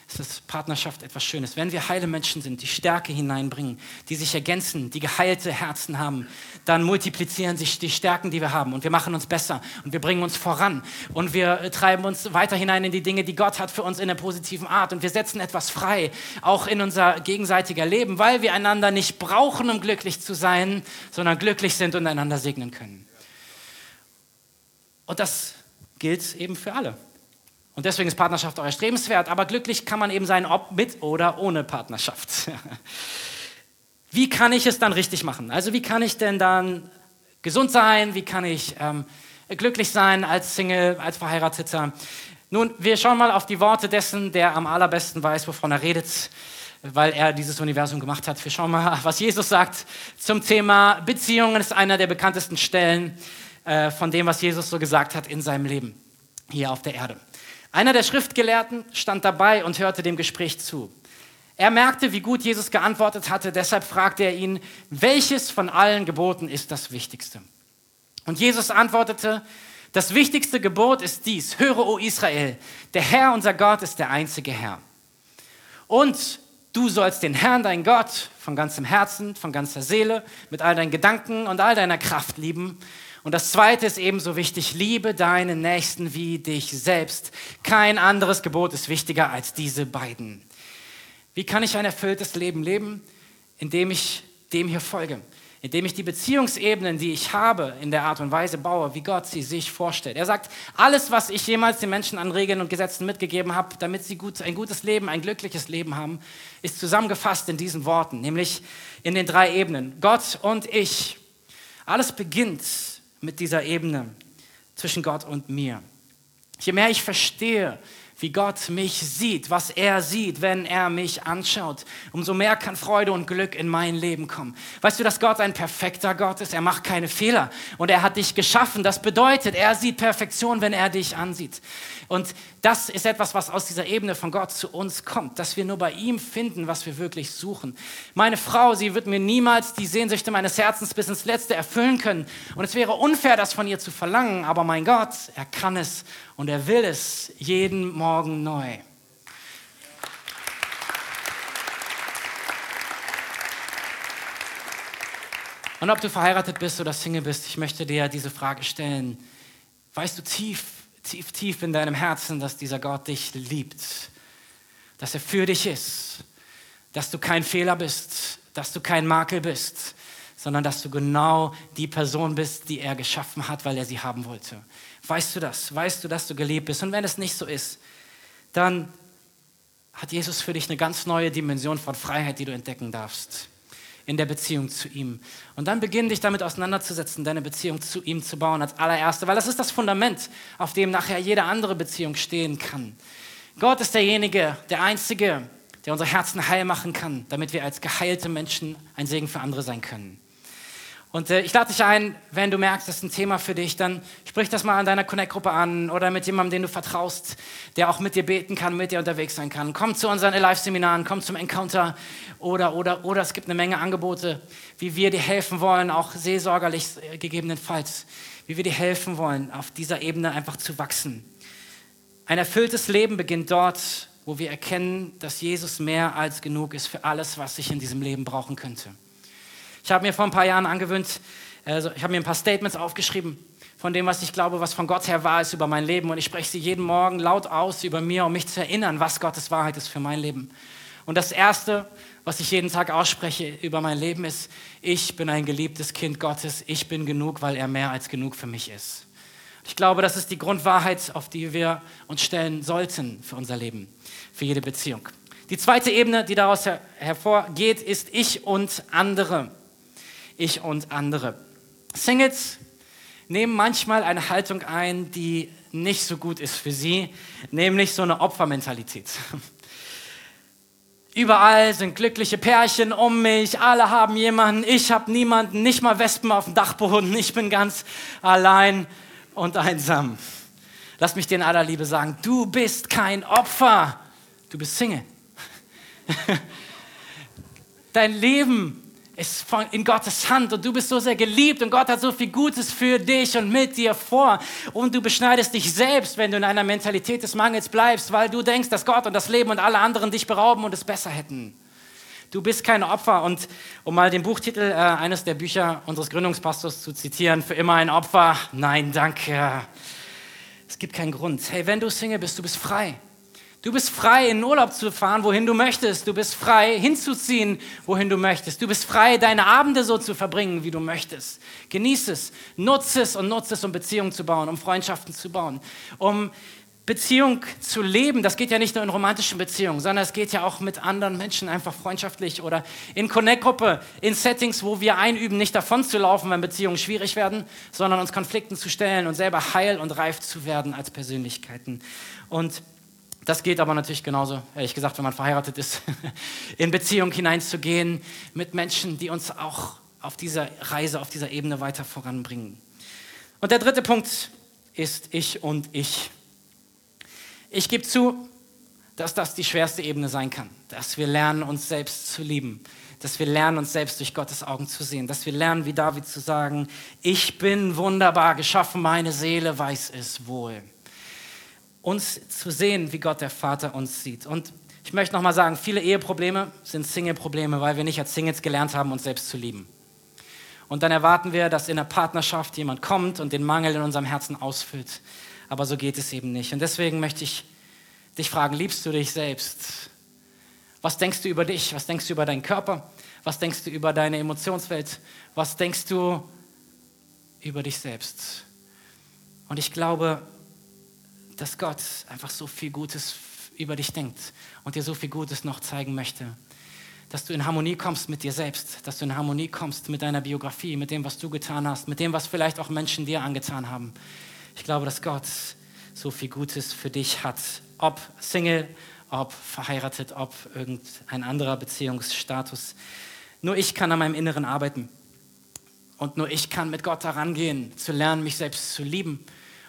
ist das Partnerschaft etwas Schönes. Wenn wir heile Menschen sind, die Stärke hineinbringen, die sich ergänzen, die geheilte Herzen haben, dann multiplizieren sich die Stärken, die wir haben und wir machen uns besser und wir bringen uns voran und wir treiben uns weiter hinein in die Dinge, die Gott hat für uns in einer positiven Art und wir setzen etwas frei, auch in unser gegenseitiger Leben, weil wir einander nicht brauchen, um glücklich zu sein, sondern glücklich sind und einander segnen können. Und das gilt eben für alle. Und deswegen ist Partnerschaft auch erstrebenswert, aber glücklich kann man eben sein, ob mit oder ohne Partnerschaft. Wie kann ich es dann richtig machen? Also wie kann ich denn dann gesund sein? Wie kann ich ähm, glücklich sein als Single, als Verheirateter? Nun, wir schauen mal auf die Worte dessen, der am allerbesten weiß, wovon er redet, weil er dieses Universum gemacht hat. Wir schauen mal, was Jesus sagt zum Thema Beziehungen. Ist einer der bekanntesten Stellen äh, von dem, was Jesus so gesagt hat in seinem Leben hier auf der Erde. Einer der Schriftgelehrten stand dabei und hörte dem Gespräch zu. Er merkte, wie gut Jesus geantwortet hatte, deshalb fragte er ihn, welches von allen Geboten ist das Wichtigste? Und Jesus antwortete, das wichtigste Gebot ist dies, höre, o Israel, der Herr, unser Gott, ist der einzige Herr. Und du sollst den Herrn, dein Gott, von ganzem Herzen, von ganzer Seele, mit all deinen Gedanken und all deiner Kraft lieben und das zweite ist ebenso wichtig, liebe deinen Nächsten wie dich selbst. Kein anderes Gebot ist wichtiger als diese beiden. Wie kann ich ein erfülltes Leben leben? Indem ich dem hier folge indem ich die Beziehungsebenen, die ich habe, in der Art und Weise baue, wie Gott sie sich vorstellt. Er sagt, alles, was ich jemals den Menschen an Regeln und Gesetzen mitgegeben habe, damit sie gut, ein gutes Leben, ein glückliches Leben haben, ist zusammengefasst in diesen Worten, nämlich in den drei Ebenen. Gott und ich. Alles beginnt mit dieser Ebene zwischen Gott und mir. Je mehr ich verstehe, wie Gott mich sieht, was er sieht, wenn er mich anschaut. Umso mehr kann Freude und Glück in mein Leben kommen. Weißt du, dass Gott ein perfekter Gott ist? Er macht keine Fehler und er hat dich geschaffen. Das bedeutet, er sieht Perfektion, wenn er dich ansieht. Und das ist etwas, was aus dieser Ebene von Gott zu uns kommt, dass wir nur bei ihm finden, was wir wirklich suchen. Meine Frau, sie wird mir niemals die Sehnsüchte meines Herzens bis ins Letzte erfüllen können. Und es wäre unfair, das von ihr zu verlangen. Aber mein Gott, er kann es und er will es jeden Morgen neu. Und ob du verheiratet bist oder Single bist, ich möchte dir diese Frage stellen. Weißt du tief, tief, tief in deinem Herzen, dass dieser Gott dich liebt, dass er für dich ist, dass du kein Fehler bist, dass du kein Makel bist, sondern dass du genau die Person bist, die er geschaffen hat, weil er sie haben wollte. Weißt du das? Weißt du, dass du geliebt bist? Und wenn es nicht so ist, dann hat Jesus für dich eine ganz neue Dimension von Freiheit, die du entdecken darfst in der Beziehung zu ihm. Und dann beginn dich damit auseinanderzusetzen, deine Beziehung zu ihm zu bauen als allererste, weil das ist das Fundament, auf dem nachher jede andere Beziehung stehen kann. Gott ist derjenige, der Einzige, der unsere Herzen heil machen kann, damit wir als geheilte Menschen ein Segen für andere sein können. Und äh, ich lade dich ein, wenn du merkst, das ist ein Thema für dich, dann sprich das mal an deiner Connect-Gruppe an oder mit jemandem, den du vertraust, der auch mit dir beten kann, mit dir unterwegs sein kann. Komm zu unseren Live-Seminaren, komm zum Encounter oder, oder, oder es gibt eine Menge Angebote, wie wir dir helfen wollen, auch seelsorgerlich äh, gegebenenfalls, wie wir dir helfen wollen, auf dieser Ebene einfach zu wachsen. Ein erfülltes Leben beginnt dort, wo wir erkennen, dass Jesus mehr als genug ist für alles, was ich in diesem Leben brauchen könnte. Ich habe mir vor ein paar Jahren angewöhnt, also ich habe mir ein paar Statements aufgeschrieben von dem, was ich glaube, was von Gott her wahr ist über mein Leben. Und ich spreche sie jeden Morgen laut aus über mir, um mich zu erinnern, was Gottes Wahrheit ist für mein Leben. Und das Erste, was ich jeden Tag ausspreche über mein Leben, ist, ich bin ein geliebtes Kind Gottes, ich bin genug, weil er mehr als genug für mich ist. Ich glaube, das ist die Grundwahrheit, auf die wir uns stellen sollten für unser Leben, für jede Beziehung. Die zweite Ebene, die daraus her hervorgeht, ist ich und andere ich und andere. Singles nehmen manchmal eine Haltung ein, die nicht so gut ist für sie, nämlich so eine Opfermentalität. Überall sind glückliche Pärchen um mich, alle haben jemanden, ich habe niemanden, nicht mal Wespen auf dem Dachboden, ich bin ganz allein und einsam. Lass mich dir in aller Liebe sagen, du bist kein Opfer, du bist Single. Dein Leben ist in Gottes Hand und du bist so sehr geliebt und Gott hat so viel Gutes für dich und mit dir vor. Und du beschneidest dich selbst, wenn du in einer Mentalität des Mangels bleibst, weil du denkst, dass Gott und das Leben und alle anderen dich berauben und es besser hätten. Du bist kein Opfer. Und um mal den Buchtitel äh, eines der Bücher unseres Gründungspastors zu zitieren, für immer ein Opfer. Nein, danke. Es gibt keinen Grund. Hey, wenn du Single bist, du bist frei. Du bist frei, in Urlaub zu fahren, wohin du möchtest. Du bist frei, hinzuziehen, wohin du möchtest. Du bist frei, deine Abende so zu verbringen, wie du möchtest. Genieß es, nutze es und nutze es, um Beziehungen zu bauen, um Freundschaften zu bauen, um Beziehung zu leben. Das geht ja nicht nur in romantischen Beziehungen, sondern es geht ja auch mit anderen Menschen einfach freundschaftlich oder in Connect-Gruppe, in Settings, wo wir einüben, nicht davon zu laufen, wenn Beziehungen schwierig werden, sondern uns Konflikten zu stellen und selber heil und reif zu werden als Persönlichkeiten. Und das geht aber natürlich genauso, ehrlich gesagt, wenn man verheiratet ist, in Beziehung hineinzugehen mit Menschen, die uns auch auf dieser Reise, auf dieser Ebene weiter voranbringen. Und der dritte Punkt ist ich und ich. Ich gebe zu, dass das die schwerste Ebene sein kann, dass wir lernen, uns selbst zu lieben, dass wir lernen, uns selbst durch Gottes Augen zu sehen, dass wir lernen, wie David zu sagen, ich bin wunderbar geschaffen, meine Seele weiß es wohl uns zu sehen, wie Gott der Vater uns sieht. Und ich möchte nochmal sagen, viele Eheprobleme sind Single-Probleme, weil wir nicht als Singles gelernt haben, uns selbst zu lieben. Und dann erwarten wir, dass in der Partnerschaft jemand kommt und den Mangel in unserem Herzen ausfüllt. Aber so geht es eben nicht. Und deswegen möchte ich dich fragen, liebst du dich selbst? Was denkst du über dich? Was denkst du über deinen Körper? Was denkst du über deine Emotionswelt? Was denkst du über dich selbst? Und ich glaube, dass Gott einfach so viel Gutes über dich denkt und dir so viel Gutes noch zeigen möchte. Dass du in Harmonie kommst mit dir selbst, dass du in Harmonie kommst mit deiner Biografie, mit dem, was du getan hast, mit dem, was vielleicht auch Menschen dir angetan haben. Ich glaube, dass Gott so viel Gutes für dich hat. Ob Single, ob verheiratet, ob irgendein anderer Beziehungsstatus. Nur ich kann an meinem Inneren arbeiten. Und nur ich kann mit Gott daran gehen, zu lernen, mich selbst zu lieben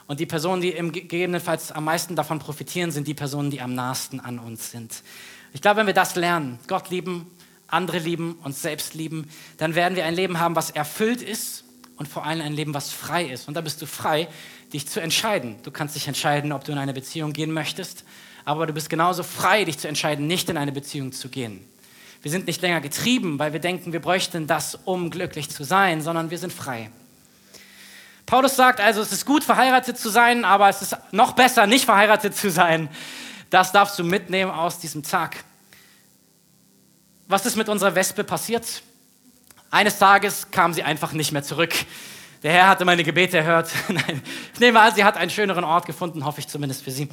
und die Personen, die gegebenenfalls am meisten davon profitieren, sind die Personen, die am nahesten an uns sind. Ich glaube, wenn wir das lernen, Gott lieben, andere lieben, uns selbst lieben, dann werden wir ein Leben haben, was erfüllt ist und vor allem ein Leben, was frei ist. Und da bist du frei, dich zu entscheiden. Du kannst dich entscheiden, ob du in eine Beziehung gehen möchtest, aber du bist genauso frei, dich zu entscheiden, nicht in eine Beziehung zu gehen. Wir sind nicht länger getrieben, weil wir denken, wir bräuchten das, um glücklich zu sein, sondern wir sind frei. Paulus sagt also, es ist gut, verheiratet zu sein, aber es ist noch besser, nicht verheiratet zu sein. Das darfst du mitnehmen aus diesem Tag. Was ist mit unserer Wespe passiert? eines Tages kam sie einfach nicht mehr zurück. Der Herr hatte meine Gebete erhört. Nein, ich nehme an, sie hat einen schöneren Ort gefunden, hoffe ich zumindest für sie,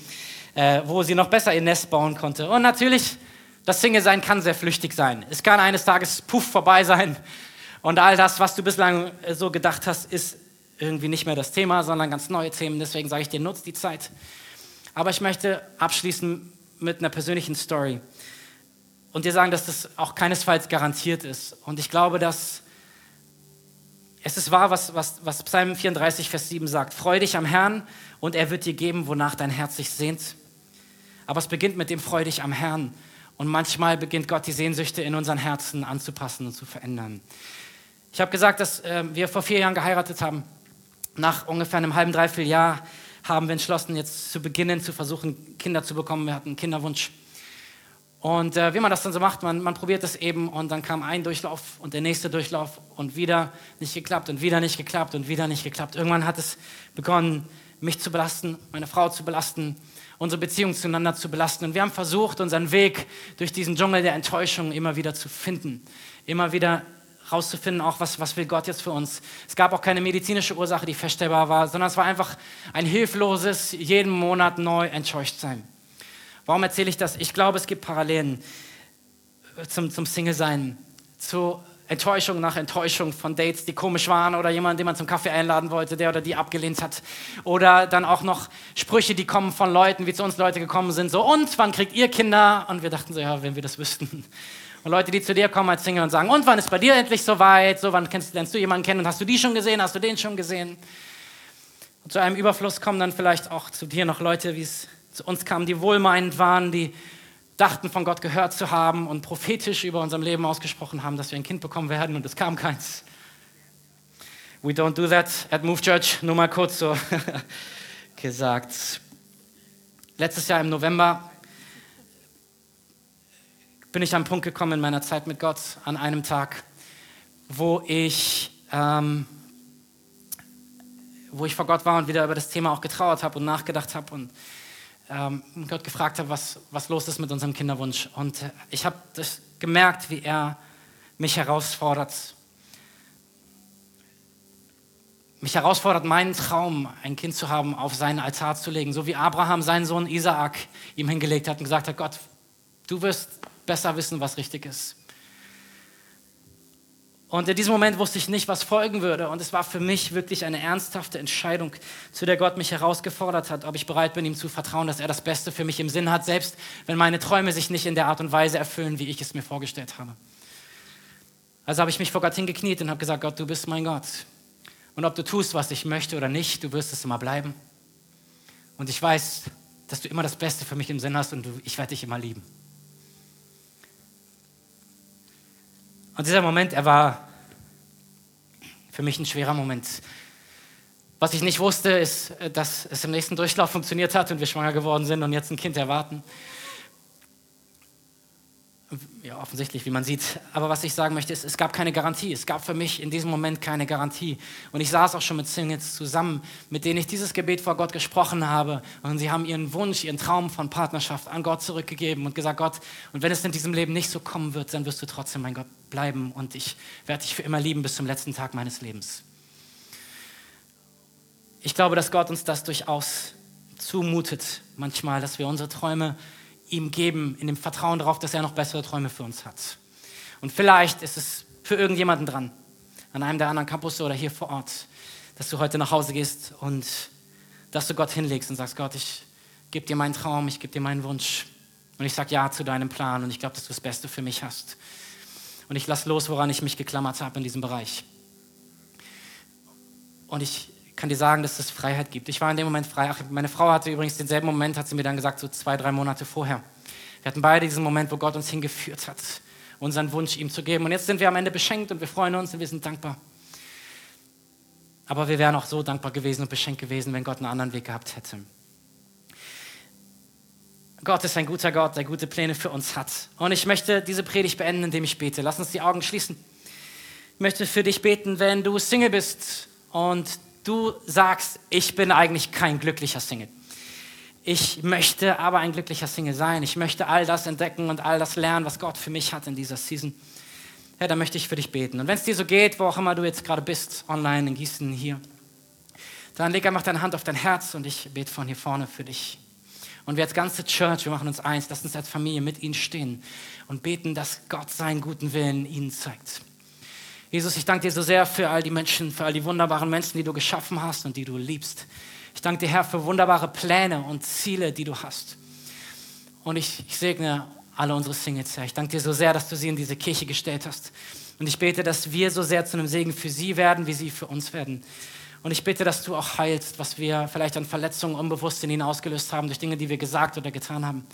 äh, wo sie noch besser ihr Nest bauen konnte. Und natürlich, das Single-Sein kann sehr flüchtig sein. Es kann eines Tages puff vorbei sein. Und all das, was du bislang so gedacht hast, ist irgendwie nicht mehr das Thema, sondern ganz neue Themen. Deswegen sage ich dir, nutz die Zeit. Aber ich möchte abschließen mit einer persönlichen Story und dir sagen, dass das auch keinesfalls garantiert ist. Und ich glaube, dass es ist wahr, was, was, was Psalm 34, Vers 7 sagt. Freu dich am Herrn und er wird dir geben, wonach dein Herz sich sehnt. Aber es beginnt mit dem Freu dich am Herrn. Und manchmal beginnt Gott die Sehnsüchte in unseren Herzen anzupassen und zu verändern. Ich habe gesagt, dass äh, wir vor vier Jahren geheiratet haben. Nach ungefähr einem halben, dreiviertel Jahr haben wir entschlossen, jetzt zu beginnen, zu versuchen, Kinder zu bekommen. Wir hatten einen Kinderwunsch. Und äh, wie man das dann so macht, man, man probiert es eben und dann kam ein Durchlauf und der nächste Durchlauf und wieder nicht geklappt und wieder nicht geklappt und wieder nicht geklappt. Irgendwann hat es begonnen, mich zu belasten, meine Frau zu belasten, unsere Beziehung zueinander zu belasten. Und wir haben versucht, unseren Weg durch diesen Dschungel der Enttäuschung immer wieder zu finden, immer wieder rauszufinden, auch was, was will Gott jetzt für uns. Es gab auch keine medizinische Ursache, die feststellbar war, sondern es war einfach ein hilfloses, jeden Monat neu enttäuscht sein. Warum erzähle ich das? Ich glaube, es gibt Parallelen zum, zum Single-Sein, zu Enttäuschung nach Enttäuschung von Dates, die komisch waren oder jemanden, den man zum Kaffee einladen wollte, der oder die abgelehnt hat. Oder dann auch noch Sprüche, die kommen von Leuten, wie zu uns Leute gekommen sind, so, und wann kriegt ihr Kinder? Und wir dachten so, ja, wenn wir das wüssten. Und Leute, die zu dir kommen als Single und sagen, und wann ist bei dir endlich soweit? So, wann kennst, lernst du jemanden kennen und hast du die schon gesehen? Hast du den schon gesehen? Und zu einem Überfluss kommen dann vielleicht auch zu dir noch Leute, wie es zu uns kamen, die wohlmeinend waren, die dachten, von Gott gehört zu haben und prophetisch über unserem Leben ausgesprochen haben, dass wir ein Kind bekommen werden und es kam keins. We don't do that at Move Church, nur mal kurz so gesagt. Letztes Jahr im November bin ich an einen Punkt gekommen in meiner Zeit mit Gott, an einem Tag, wo ich, ähm, wo ich vor Gott war und wieder über das Thema auch getrauert habe und nachgedacht habe und ähm, Gott gefragt habe, was, was los ist mit unserem Kinderwunsch. Und äh, ich habe gemerkt, wie er mich herausfordert. Mich herausfordert, meinen Traum, ein Kind zu haben, auf seinen Altar zu legen. So wie Abraham seinen Sohn Isaak ihm hingelegt hat und gesagt hat, Gott, du wirst besser wissen, was richtig ist. Und in diesem Moment wusste ich nicht, was folgen würde. Und es war für mich wirklich eine ernsthafte Entscheidung, zu der Gott mich herausgefordert hat, ob ich bereit bin, ihm zu vertrauen, dass er das Beste für mich im Sinn hat, selbst wenn meine Träume sich nicht in der Art und Weise erfüllen, wie ich es mir vorgestellt habe. Also habe ich mich vor Gott hingekniet und habe gesagt, Gott, du bist mein Gott. Und ob du tust, was ich möchte oder nicht, du wirst es immer bleiben. Und ich weiß, dass du immer das Beste für mich im Sinn hast und ich werde dich immer lieben. Und dieser Moment, er war für mich ein schwerer Moment. Was ich nicht wusste, ist, dass es im nächsten Durchlauf funktioniert hat und wir schwanger geworden sind und jetzt ein Kind erwarten ja, offensichtlich, wie man sieht. Aber was ich sagen möchte, ist, es gab keine Garantie. Es gab für mich in diesem Moment keine Garantie. Und ich saß auch schon mit Singles zusammen, mit denen ich dieses Gebet vor Gott gesprochen habe. Und sie haben ihren Wunsch, ihren Traum von Partnerschaft an Gott zurückgegeben und gesagt, Gott, und wenn es in diesem Leben nicht so kommen wird, dann wirst du trotzdem mein Gott bleiben und ich werde dich für immer lieben bis zum letzten Tag meines Lebens. Ich glaube, dass Gott uns das durchaus zumutet, manchmal, dass wir unsere Träume ihm geben, in dem Vertrauen darauf, dass er noch bessere Träume für uns hat. Und vielleicht ist es für irgendjemanden dran, an einem der anderen Campus oder hier vor Ort, dass du heute nach Hause gehst und dass du Gott hinlegst und sagst, Gott, ich gebe dir meinen Traum, ich gebe dir meinen Wunsch und ich sage Ja zu deinem Plan und ich glaube, dass du das Beste für mich hast. Und ich lasse los, woran ich mich geklammert habe in diesem Bereich. Und ich kann dir sagen, dass es Freiheit gibt. Ich war in dem Moment frei. Ach, meine Frau hatte übrigens denselben Moment, hat sie mir dann gesagt, so zwei, drei Monate vorher. Wir hatten beide diesen Moment, wo Gott uns hingeführt hat, unseren Wunsch ihm zu geben. Und jetzt sind wir am Ende beschenkt und wir freuen uns und wir sind dankbar. Aber wir wären auch so dankbar gewesen und beschenkt gewesen, wenn Gott einen anderen Weg gehabt hätte. Gott ist ein guter Gott, der gute Pläne für uns hat. Und ich möchte diese Predigt beenden, indem ich bete. Lass uns die Augen schließen. Ich möchte für dich beten, wenn du Single bist und du sagst, ich bin eigentlich kein glücklicher Single. Ich möchte aber ein glücklicher Single sein. Ich möchte all das entdecken und all das lernen, was Gott für mich hat in dieser Season. Herr, da möchte ich für dich beten. Und wenn es dir so geht, wo auch immer du jetzt gerade bist, online in Gießen, hier, dann leg einfach deine Hand auf dein Herz und ich bete von hier vorne für dich. Und wir als ganze Church, wir machen uns eins, lass uns als Familie mit ihnen stehen und beten, dass Gott seinen guten Willen ihnen zeigt. Jesus, ich danke dir so sehr für all die Menschen, für all die wunderbaren Menschen, die du geschaffen hast und die du liebst. Ich danke dir, Herr, für wunderbare Pläne und Ziele, die du hast. Und ich, ich segne alle unsere Singles, Herr. Ich danke dir so sehr, dass du sie in diese Kirche gestellt hast. Und ich bete, dass wir so sehr zu einem Segen für sie werden, wie sie für uns werden. Und ich bitte, dass du auch heilst, was wir vielleicht an Verletzungen unbewusst in ihnen ausgelöst haben, durch Dinge, die wir gesagt oder getan haben.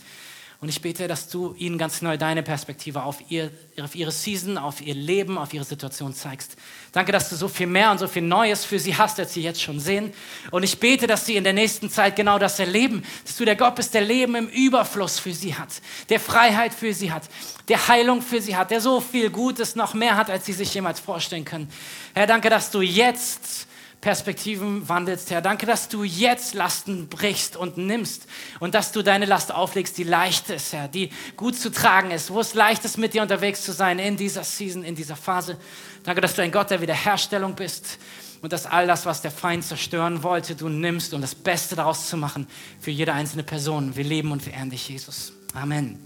Und ich bete, dass du ihnen ganz neu deine Perspektive auf, ihr, auf ihre Season, auf ihr Leben, auf ihre Situation zeigst. Danke, dass du so viel mehr und so viel Neues für sie hast, als sie jetzt schon sehen. Und ich bete, dass sie in der nächsten Zeit genau das erleben, dass du der Gott bist, der Leben im Überfluss für sie hat, der Freiheit für sie hat, der Heilung für sie hat, der so viel Gutes noch mehr hat, als sie sich jemals vorstellen können. Herr, danke, dass du jetzt Perspektiven wandelst, Herr. Danke, dass du jetzt Lasten brichst und nimmst und dass du deine Last auflegst, die leicht ist, Herr, die gut zu tragen ist, wo es leicht ist, mit dir unterwegs zu sein in dieser Season, in dieser Phase. Danke, dass du ein Gott der Wiederherstellung bist und dass all das, was der Feind zerstören wollte, du nimmst, um das Beste daraus zu machen für jede einzelne Person. Wir leben und wir ehren dich, Jesus. Amen.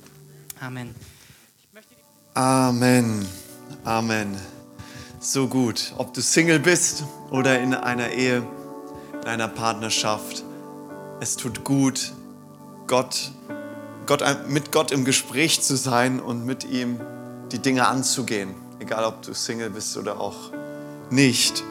Amen. Amen. Amen so gut. Ob du Single bist oder in einer Ehe, in einer Partnerschaft. Es tut gut, Gott, Gott, mit Gott im Gespräch zu sein und mit ihm die Dinge anzugehen. Egal, ob du Single bist oder auch nicht.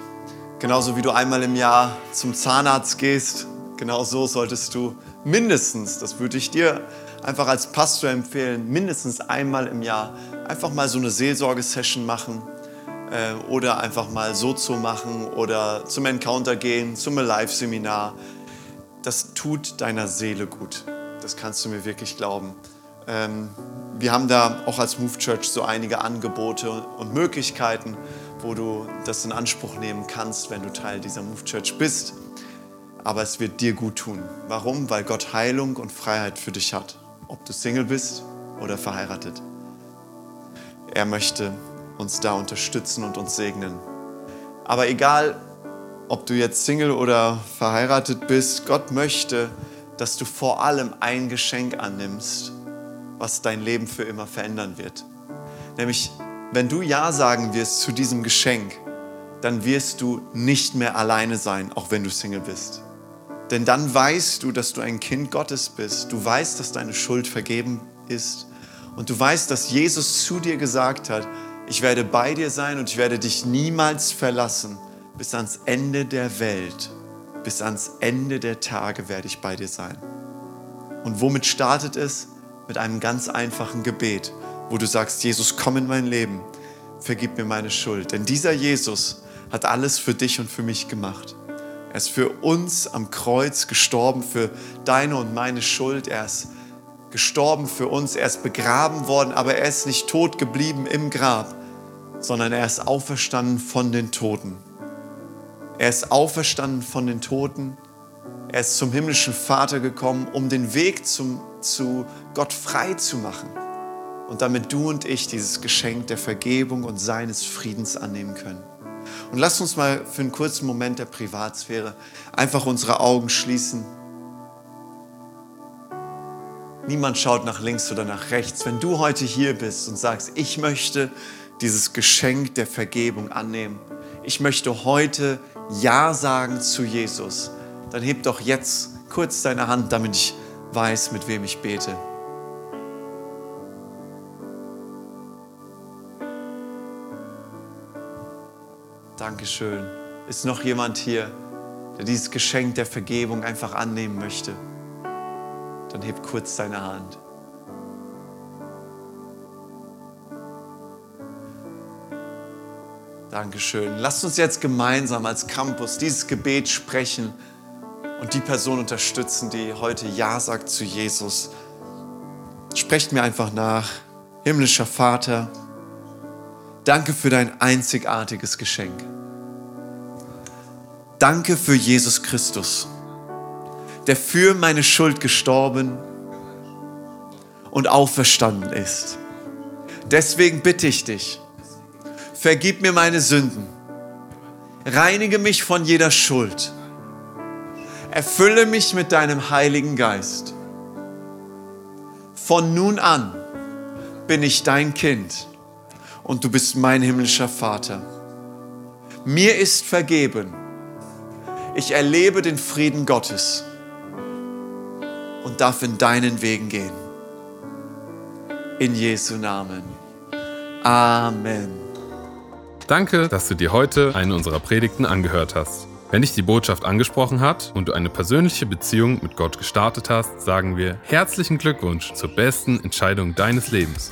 Genauso wie du einmal im Jahr zum Zahnarzt gehst, genau so solltest du mindestens, das würde ich dir einfach als Pastor empfehlen, mindestens einmal im Jahr einfach mal so eine Seelsorgesession machen oder einfach mal so zu machen oder zum Encounter gehen, zum Live-Seminar. Das tut deiner Seele gut. Das kannst du mir wirklich glauben. Ähm, wir haben da auch als Move Church so einige Angebote und Möglichkeiten, wo du das in Anspruch nehmen kannst, wenn du Teil dieser Move Church bist. Aber es wird dir gut tun. Warum? Weil Gott Heilung und Freiheit für dich hat. Ob du Single bist oder verheiratet. Er möchte uns da unterstützen und uns segnen. Aber egal, ob du jetzt Single oder verheiratet bist, Gott möchte, dass du vor allem ein Geschenk annimmst, was dein Leben für immer verändern wird. Nämlich, wenn du Ja sagen wirst zu diesem Geschenk, dann wirst du nicht mehr alleine sein, auch wenn du Single bist. Denn dann weißt du, dass du ein Kind Gottes bist. Du weißt, dass deine Schuld vergeben ist. Und du weißt, dass Jesus zu dir gesagt hat, ich werde bei dir sein und ich werde dich niemals verlassen. Bis ans Ende der Welt, bis ans Ende der Tage werde ich bei dir sein. Und womit startet es? Mit einem ganz einfachen Gebet, wo du sagst, Jesus, komm in mein Leben, vergib mir meine Schuld. Denn dieser Jesus hat alles für dich und für mich gemacht. Er ist für uns am Kreuz gestorben, für deine und meine Schuld. Er ist gestorben für uns, er ist begraben worden, aber er ist nicht tot geblieben im Grab, sondern er ist auferstanden von den Toten. Er ist auferstanden von den Toten. Er ist zum himmlischen Vater gekommen, um den Weg zum, zu Gott frei zu machen. Und damit du und ich dieses Geschenk der Vergebung und seines Friedens annehmen können. Und lass uns mal für einen kurzen Moment der Privatsphäre einfach unsere Augen schließen. Niemand schaut nach links oder nach rechts. Wenn du heute hier bist und sagst, ich möchte dieses Geschenk der Vergebung annehmen, ich möchte heute Ja sagen zu Jesus, dann heb doch jetzt kurz deine Hand, damit ich weiß, mit wem ich bete. Dankeschön. Ist noch jemand hier, der dieses Geschenk der Vergebung einfach annehmen möchte? Dann heb kurz deine Hand. Dankeschön. Lasst uns jetzt gemeinsam als Campus dieses Gebet sprechen und die Person unterstützen, die heute Ja sagt zu Jesus. Sprecht mir einfach nach. Himmlischer Vater, danke für dein einzigartiges Geschenk. Danke für Jesus Christus der für meine Schuld gestorben und auferstanden ist. Deswegen bitte ich dich, Vergib mir meine Sünden. Reinige mich von jeder Schuld. Erfülle mich mit deinem Heiligen Geist. Von nun an bin ich dein Kind und du bist mein himmlischer Vater. Mir ist vergeben. Ich erlebe den Frieden Gottes und darf in deinen Wegen gehen. In Jesu Namen. Amen. Danke, dass du dir heute eine unserer Predigten angehört hast. Wenn dich die Botschaft angesprochen hat und du eine persönliche Beziehung mit Gott gestartet hast, sagen wir herzlichen Glückwunsch zur besten Entscheidung deines Lebens.